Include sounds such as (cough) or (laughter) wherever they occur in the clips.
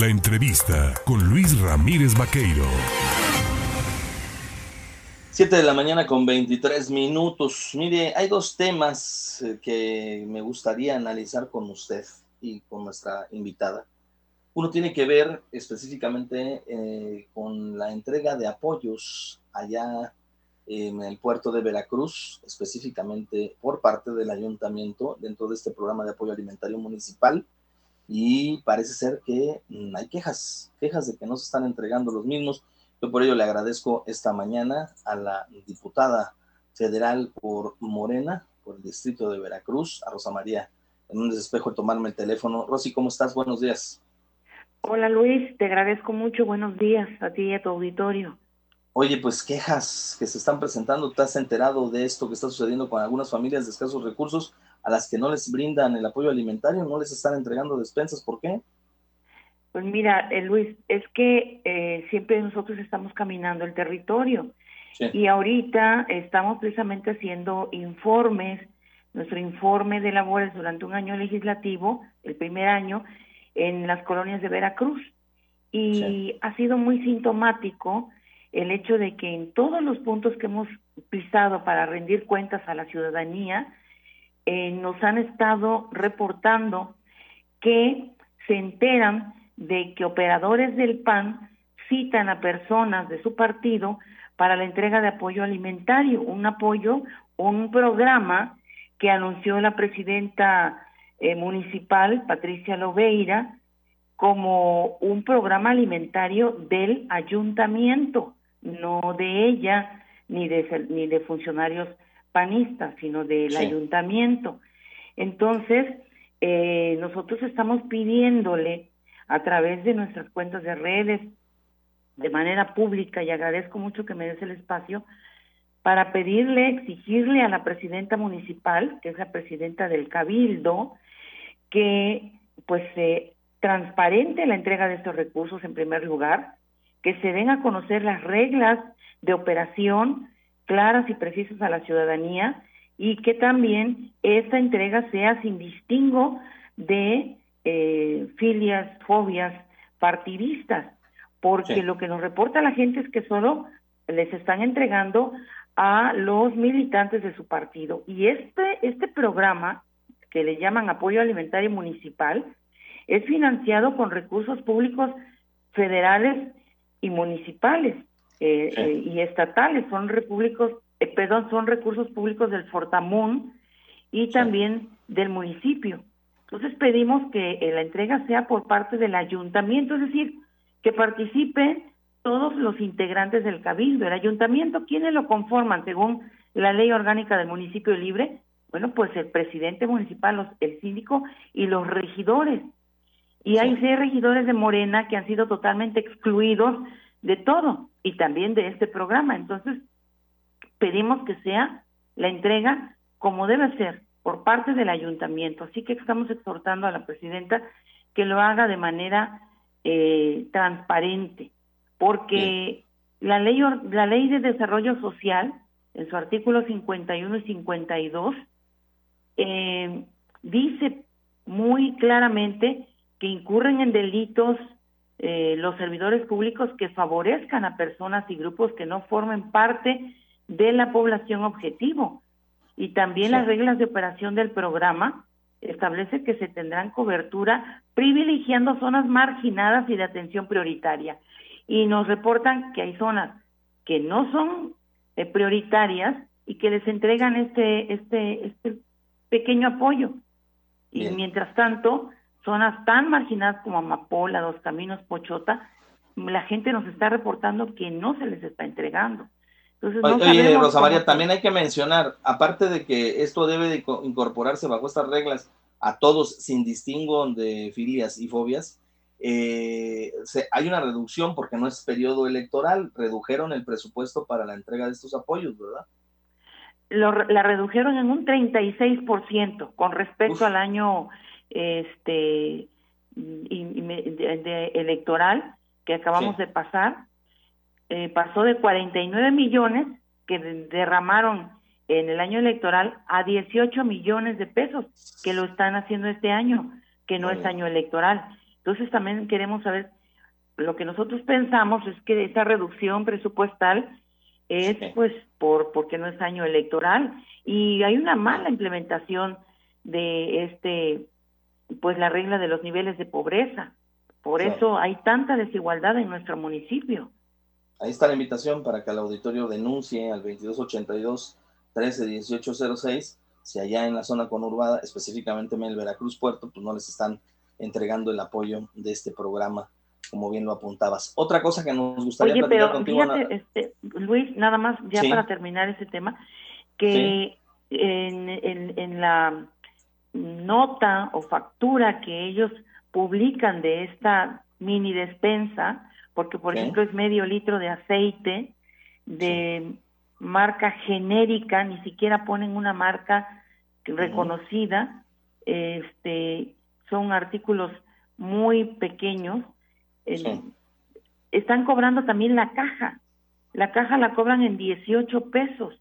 La entrevista con Luis Ramírez Vaqueiro. 7 de la mañana con 23 minutos. Mire, hay dos temas eh, que me gustaría analizar con usted y con nuestra invitada. Uno tiene que ver específicamente eh, con la entrega de apoyos allá en el puerto de Veracruz, específicamente por parte del ayuntamiento dentro de este programa de apoyo alimentario municipal. Y parece ser que mm, hay quejas, quejas de que no se están entregando los mismos. Yo por ello le agradezco esta mañana a la diputada federal por Morena, por el distrito de Veracruz, a Rosa María en un desespejo de tomarme el teléfono. Rosy, ¿cómo estás? Buenos días. Hola Luis, te agradezco mucho. Buenos días a ti y a tu auditorio. Oye, pues quejas que se están presentando, ¿te has enterado de esto que está sucediendo con algunas familias de escasos recursos a las que no les brindan el apoyo alimentario, no les están entregando despensas? ¿Por qué? Pues mira, eh, Luis, es que eh, siempre nosotros estamos caminando el territorio y ahorita estamos precisamente haciendo informes, nuestro informe de labores durante un año legislativo, el primer año, en las colonias de Veracruz. Y ha sido muy sintomático el hecho de que en todos los puntos que hemos pisado para rendir cuentas a la ciudadanía, eh, nos han estado reportando que se enteran de que operadores del PAN citan a personas de su partido para la entrega de apoyo alimentario, un apoyo, un programa que anunció la presidenta eh, municipal, Patricia Loveira, como un programa alimentario del ayuntamiento no de ella ni de, ni de funcionarios panistas, sino del ayuntamiento. Entonces, eh, nosotros estamos pidiéndole a través de nuestras cuentas de redes, de manera pública, y agradezco mucho que me des el espacio, para pedirle, exigirle a la presidenta municipal, que es la presidenta del Cabildo, que pues se transparente la entrega de estos recursos en primer lugar, que se den a conocer las reglas de operación claras y precisas a la ciudadanía y que también esta entrega sea sin distingo de eh, filias, fobias partidistas, porque lo que nos reporta la gente es que solo les están entregando a los militantes de su partido. Y este, este programa, que le llaman apoyo alimentario municipal, es financiado con recursos públicos federales y municipales eh, eh, y estatales, son repúblicos, eh, perdón, son recursos públicos del Fortamón y también del municipio. Entonces pedimos que la entrega sea por parte del ayuntamiento, es decir, que participen todos los integrantes del cabildo. El ayuntamiento, ¿quiénes lo conforman según la ley orgánica del municipio libre? Bueno, pues el presidente municipal, los, el síndico y los regidores. Y hay seis regidores de Morena que han sido totalmente excluidos de todo y también de este programa. Entonces, pedimos que sea la entrega como debe ser por parte del ayuntamiento. Así que estamos exhortando a la presidenta que lo haga de manera eh, transparente, porque la ley, la ley de desarrollo social, en su artículo 51 y 52, eh, dice muy claramente que incurren en delitos eh, los servidores públicos que favorezcan a personas y grupos que no formen parte de la población objetivo. Y también las reglas de operación del programa establece que se tendrán cobertura privilegiando zonas marginadas y de atención prioritaria. Y nos reportan que hay zonas que no son eh, prioritarias y que les entregan este, este, este pequeño apoyo. Y mientras tanto, zonas tan marginadas como Amapola, Dos Caminos, Pochota, la gente nos está reportando que no se les está entregando. Entonces, oye, Rosa María, también hay que mencionar, aparte de que esto debe de incorporarse bajo estas reglas a todos sin distingo de filias y fobias, eh, hay una reducción porque no es periodo electoral, redujeron el presupuesto para la entrega de estos apoyos, ¿verdad? la redujeron en un 36% con respecto al año este de, electoral que acabamos de pasar, eh, pasó de 49 millones que derramaron en el año electoral a 18 millones de pesos que lo están haciendo este año, que no es año electoral. Entonces también queremos saber, lo que nosotros pensamos es que esa reducción presupuestal es pues por porque no es año electoral. Y hay una mala implementación de este pues la regla de los niveles de pobreza. Por eso hay tanta desigualdad en nuestro municipio. Ahí está la invitación para que el auditorio denuncie al 2282 131806 si allá en la zona conurbada, específicamente en el Veracruz Puerto, pues no les están entregando el apoyo de este programa, como bien lo apuntabas. Otra cosa que nos gustaría Oye, pero Fíjate, este, Luis, nada más ya para terminar ese tema, que en, en la nota o factura que ellos publican de esta mini despensa, porque por ejemplo es medio litro de aceite de marca genérica, ni siquiera ponen una marca reconocida, este, son artículos muy pequeños, están cobrando también la caja, la caja la cobran en 18 pesos,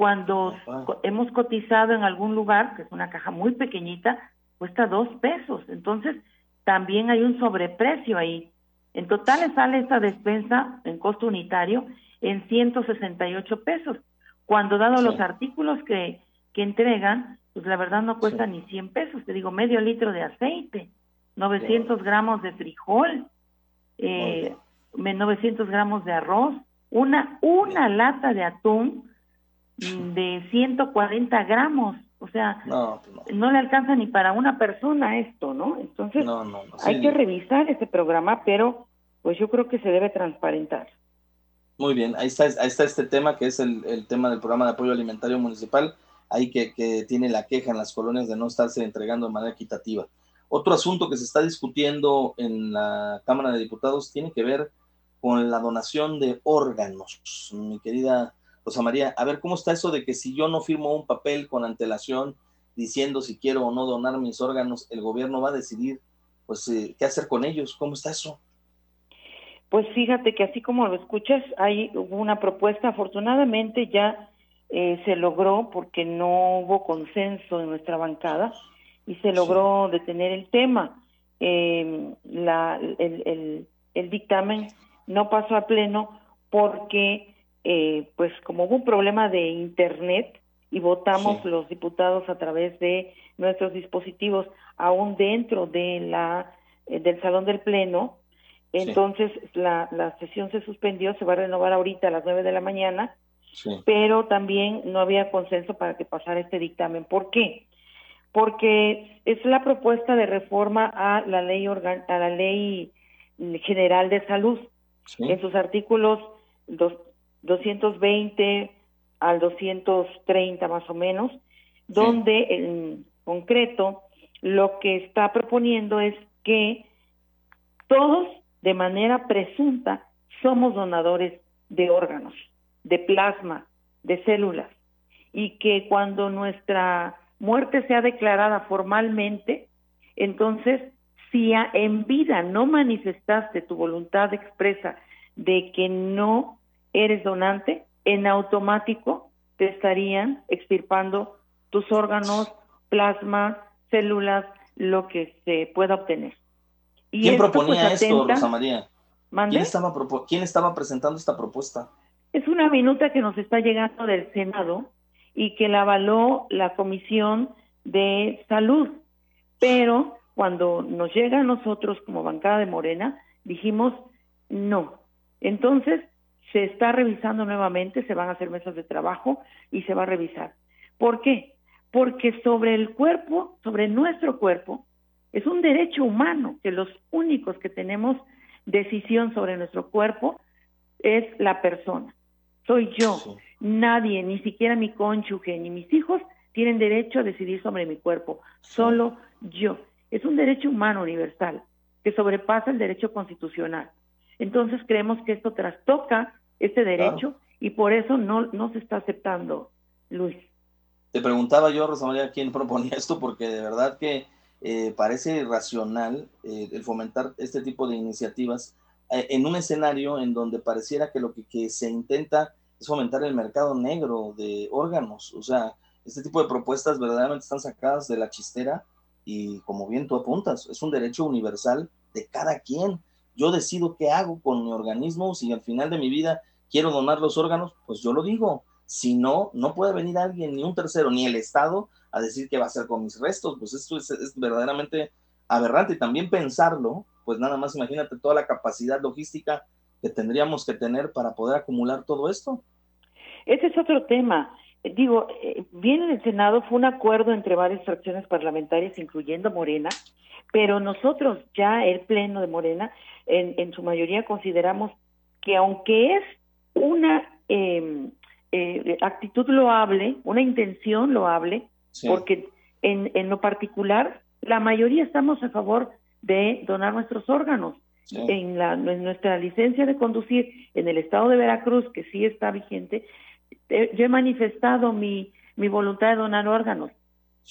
cuando hemos cotizado en algún lugar, que es una caja muy pequeñita, cuesta dos pesos, entonces también hay un sobreprecio ahí. En total le sale esta despensa en costo unitario en 168 pesos, cuando dado los artículos que, que entregan, pues la verdad no cuesta ni 100 pesos, te digo, medio litro de aceite, 900 gramos de frijol, eh, 900 gramos de arroz, una, una lata de atún de 140 gramos, o sea, no, pues no, le alcanza ni para una persona esto, ¿no? Entonces, hay que revisar ese programa, pero pues yo creo que se debe transparentar. Muy bien, ahí está, ahí está este tema que es el, tema del programa de apoyo alimentario municipal, ahí que, que, tiene la queja en las colonias de no estarse entregando de manera equitativa. Otro asunto que se está discutiendo en la Cámara de Diputados tiene que ver con la donación de órganos. Mi querida Rosa María, a ver cómo está eso de que si yo no firmo un papel con antelación diciendo si quiero o no donar mis órganos, el gobierno va a decidir pues eh, qué hacer con ellos. ¿Cómo está eso? Pues fíjate que así como lo escuchas, hay una propuesta, afortunadamente ya eh, se logró porque no hubo consenso en nuestra bancada y se logró detener el tema. Eh, la, el, el, dictamen no pasó a pleno porque, eh, pues como hubo un problema de internet y votamos los diputados a través de nuestros dispositivos aún dentro de la del salón del pleno, entonces la, la sesión se suspendió, se va a renovar ahorita a las nueve de la mañana, pero también no había consenso para que pasara este dictamen. ¿Por qué? Porque es la propuesta de reforma a la ley organ a la ley general de salud. En sus artículos dos, 220 al 230 más o menos, donde en concreto lo que está proponiendo es que todos de manera presunta somos donadores de órganos, de plasma, de células, y que cuando nuestra muerte sea declarada formalmente, entonces si en vida no manifestaste tu voluntad expresa de que no eres donante, en automático te estarían extirpando tus órganos, plasma, células, lo que se pueda obtener. ¿Quién proponía pues, esto, Rosa María? ¿Quién estaba, ¿Quién estaba presentando esta propuesta? Es una minuta que nos está llegando del Senado y que la avaló la Comisión de Salud. Pero cuando nos llega a nosotros como bancada de Morena, dijimos no. Entonces, se está revisando nuevamente, se van a hacer mesas de trabajo y se va a revisar. ¿Por qué? Porque sobre el cuerpo, sobre nuestro cuerpo, es un derecho humano que los únicos que tenemos decisión sobre nuestro cuerpo es la persona. Soy yo. Nadie, ni siquiera mi cónyuge ni mis hijos tienen derecho a decidir sobre mi cuerpo. Solo yo. Es un derecho humano universal que sobrepasa el derecho constitucional. Entonces creemos que esto trastoca este derecho y por eso no, no se está aceptando, Luis. Te preguntaba yo, Rosa María, quién (laughs) proponía esto, porque de verdad que eh, parece racional eh, el fomentar este tipo de iniciativas eh, en un escenario en donde pareciera que lo que, se intenta es fomentar el mercado negro de órganos. O sea, este tipo de propuestas verdaderamente están sacadas de la chistera y como bien tú apuntas, es un derecho universal de cada quien. Yo decido qué hago con mi organismo, si al final de mi vida quiero donar los órganos, pues yo lo digo. Si no, no puede venir alguien, ni un tercero, ni el Estado, a decir qué va a hacer con mis restos. Pues esto es, es verdaderamente aberrante. Y también pensarlo, pues nada más imagínate toda la capacidad logística que tendríamos que tener para poder acumular todo esto. Ese es otro tema. Digo, eh, bien en el Senado fue un acuerdo entre varias fracciones parlamentarias, incluyendo Morena, pero nosotros ya, el Pleno de Morena, en, en su mayoría consideramos que aunque es una em, eh, actitud loable, una intención loable, porque en, en lo particular la mayoría estamos a favor de donar nuestros órganos. En, la, en nuestra licencia de conducir en el estado de Veracruz, que sí está vigente, eh, yo he manifestado mi, mi voluntad de donar órganos,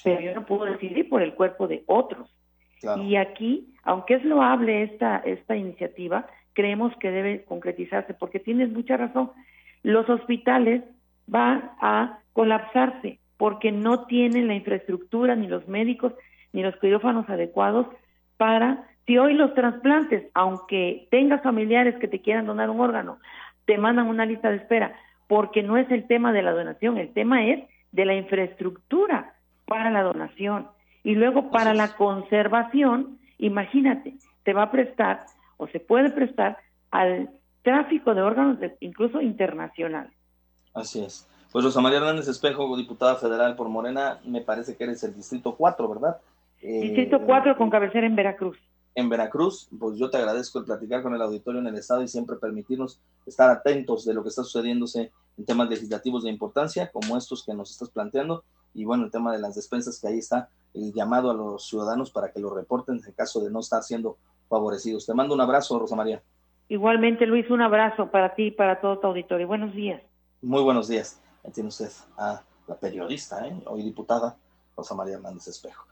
pero yo no puedo decidir por el cuerpo de otros. Y aquí, aunque es loable esta, esta iniciativa, creemos que debe concretizarse, porque tienes mucha razón. Los hospitales van a colapsarse porque no tienen la infraestructura, ni los médicos, ni los quirófanos adecuados para, si hoy los trasplantes, aunque tengas familiares que te quieran donar un órgano, te mandan una lista de espera, porque no es el tema de la donación, el tema es de la infraestructura para la donación. Y luego para la conservación, imagínate, te va a prestar o se puede prestar al tráfico de órganos incluso internacional. Así es. Pues Rosa María Hernández Espejo, diputada federal por Morena, me parece que eres el distrito 4, ¿verdad? Distrito 4 eh, con cabecera en Veracruz. En Veracruz, pues yo te agradezco el platicar con el auditorio en el Estado y siempre permitirnos estar atentos de lo que está sucediéndose en temas legislativos de importancia, como estos que nos estás planteando, y bueno, el tema de las despensas, que ahí está el llamado a los ciudadanos para que lo reporten en caso de no estar siendo favorecidos. Te mando un abrazo, Rosa María. Igualmente, Luis, un abrazo para ti y para todo tu auditorio. Buenos días. Muy buenos días. Tiene usted a la periodista, ¿eh? hoy diputada, Rosa María Hernández Espejo.